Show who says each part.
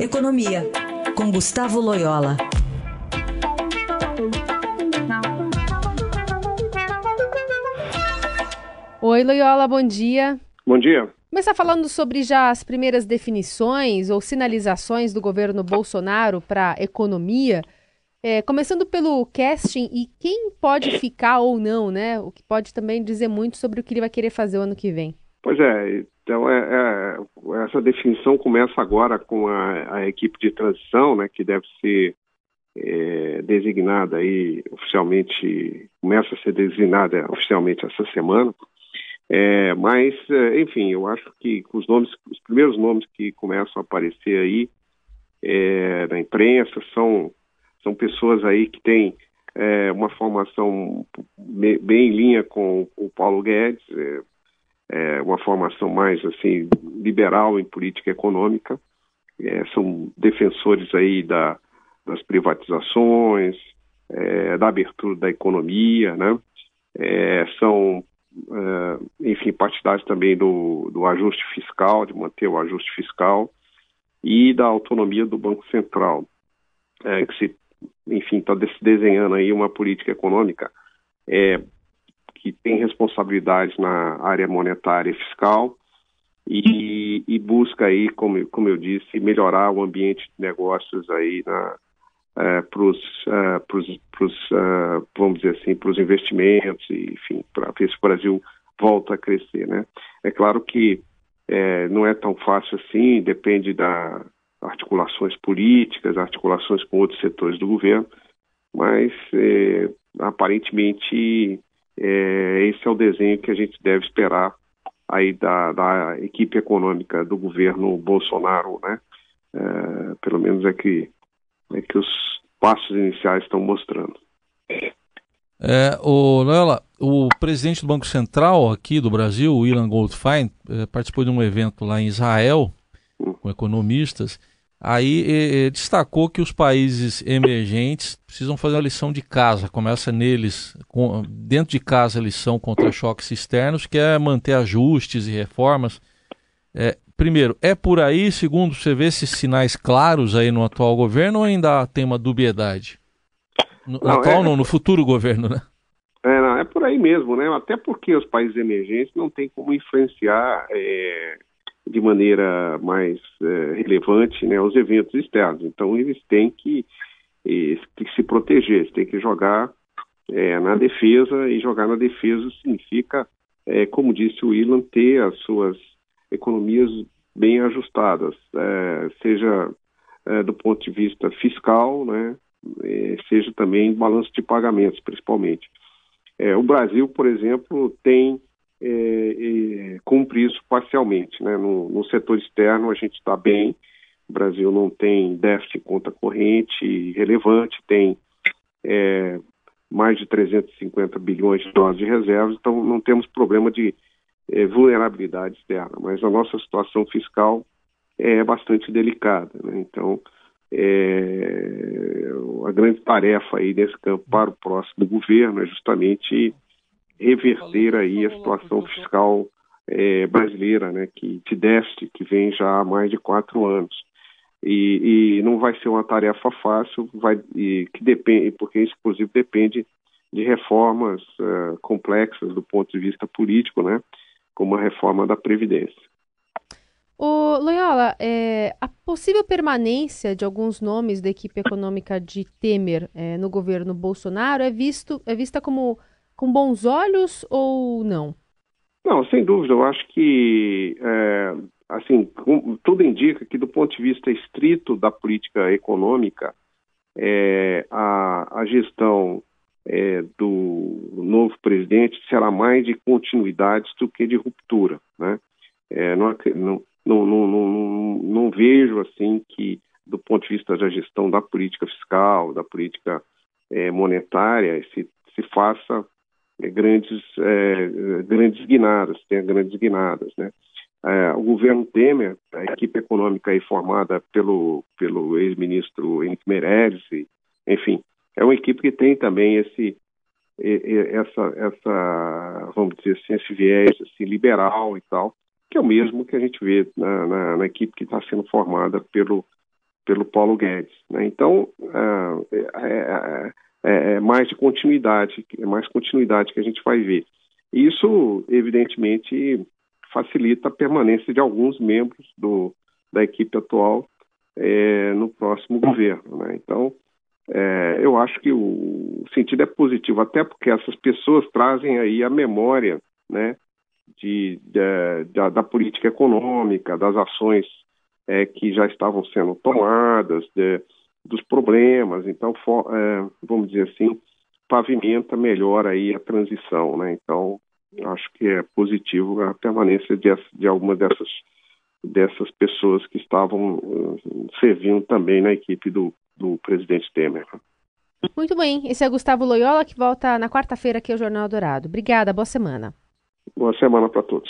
Speaker 1: Economia, com Gustavo Loyola.
Speaker 2: Oi, Loyola, bom dia.
Speaker 3: Bom dia.
Speaker 2: Começar falando sobre já as primeiras definições ou sinalizações do governo Bolsonaro para a economia. É, começando pelo casting e quem pode ficar ou não, né? O que pode também dizer muito sobre o que ele vai querer fazer o ano que vem.
Speaker 3: Pois é, então é, é, essa definição começa agora com a, a, equipe de transição, né, que deve ser é, designada aí oficialmente, começa a ser designada oficialmente essa semana. É, mas, é, enfim, eu acho que os nomes, os primeiros nomes que começam a aparecer aí é, na imprensa são são pessoas aí que têm uma formação bem em linha com o Paulo Guedes, é, uma formação mais assim liberal em política econômica, é, são defensores aí da, das privatizações, é, da abertura da economia, né? É, são, é, enfim, partidários também do, do ajuste fiscal, de manter o ajuste fiscal e da autonomia do Banco Central, é, que se, enfim, está se desenhando aí uma política econômica é, que tem responsabilidades na área monetária e fiscal e, e busca aí, como, como eu disse, melhorar o ambiente de negócios aí na, Uh, para os, uh, uh, vamos dizer assim, para os investimentos, e, enfim, para ver se o Brasil volta a crescer, né? É claro que é, não é tão fácil assim, depende das articulações políticas, articulações com outros setores do governo, mas é, aparentemente é, esse é o desenho que a gente deve esperar aí da, da equipe econômica do governo Bolsonaro, né? É, pelo menos é que, é que os passos iniciais estão mostrando.
Speaker 4: É, o Loyola, o presidente do Banco Central aqui do Brasil, o Ilan Goldfein, é, participou de um evento lá em Israel hum. com economistas Aí destacou que os países emergentes precisam fazer a lição de casa. Começa neles, com, dentro de casa, a lição contra choques externos, que é manter ajustes e reformas. É, primeiro, é por aí, segundo, você vê esses sinais claros aí no atual governo ou ainda tem uma dubiedade? No não, atual é... não, no futuro governo, né?
Speaker 3: É, não, é por aí mesmo, né? Até porque os países emergentes não têm como influenciar é, de maneira mais é, relevante né, os eventos externos. Então, eles têm que, eles têm que se proteger, eles têm que jogar é, na defesa, e jogar na defesa significa, é, como disse o Ilan, ter as suas economias bem ajustadas, é, seja é, do ponto de vista fiscal, né, é, seja também balanço de pagamentos, principalmente. o Brasil, por exemplo, tem isso parcialmente. Né? No, no setor externo a gente está bem, o Brasil não tem déficit conta corrente relevante, tem é, mais de 350 bilhões de dólares de reservas, então não temos problema de é, vulnerabilidade externa, mas a nossa situação fiscal é bastante delicada. Né? Então, é, a grande tarefa aí nesse campo para o próximo governo é justamente reverter aí a situação fiscal é, brasileira, né, que de déficit que vem já há mais de quatro anos. E, e não vai ser uma tarefa fácil, vai, e, que depende, porque isso inclusive depende de reformas uh, complexas do ponto de vista político, né, como a reforma da Previdência.
Speaker 2: O Loyola, é, a possível permanência de alguns nomes da equipe econômica de Temer é, no governo Bolsonaro é, visto, é vista como com bons olhos ou não?
Speaker 3: Não, sem dúvida. Eu acho que, é, assim, tudo indica que, do ponto de vista estrito da política econômica, é, a, a, gestão é, do novo presidente será mais de continuidade do que de ruptura, né? É, não, não, não, não, não, vejo assim que, do ponto de vista da gestão da política fiscal, da política é, monetária, se, se faça é, grandes, é, grandes guinadas, tem grandes guinadas, né? É, o governo Temer, a equipe econômica aí formada pelo, pelo ex-ministro Henrique Meirelles, enfim, é uma equipe que tem também esse, essa, essa vamos dizer assim, esse viés assim, liberal e tal, que é o mesmo que a gente vê na, na, na equipe que está sendo formada pelo pelo Paulo Guedes. Né? Então, é, é, é, mais de continuidade, é mais continuidade que a gente vai ver. Isso, evidentemente, facilita a permanência de alguns membros do, da equipe atual é, no próximo governo. Né? Então, é, eu acho que o sentido é positivo, até porque essas pessoas trazem aí a memória né, de, de da, da, política econômica, das ações é, que já estavam sendo tomadas, de, dos problemas. Então, for, é, vamos dizer assim, pavimenta melhor aí a transição. Né? Então, acho que é positivo a permanência de, de alguma dessas dessas pessoas que estavam uh, servindo também na equipe do, do presidente Temer.
Speaker 2: Muito bem. Esse é Gustavo Loyola, que volta na quarta-feira aqui ao Jornal Dourado. Obrigada, boa semana.
Speaker 3: Boa semana para todos.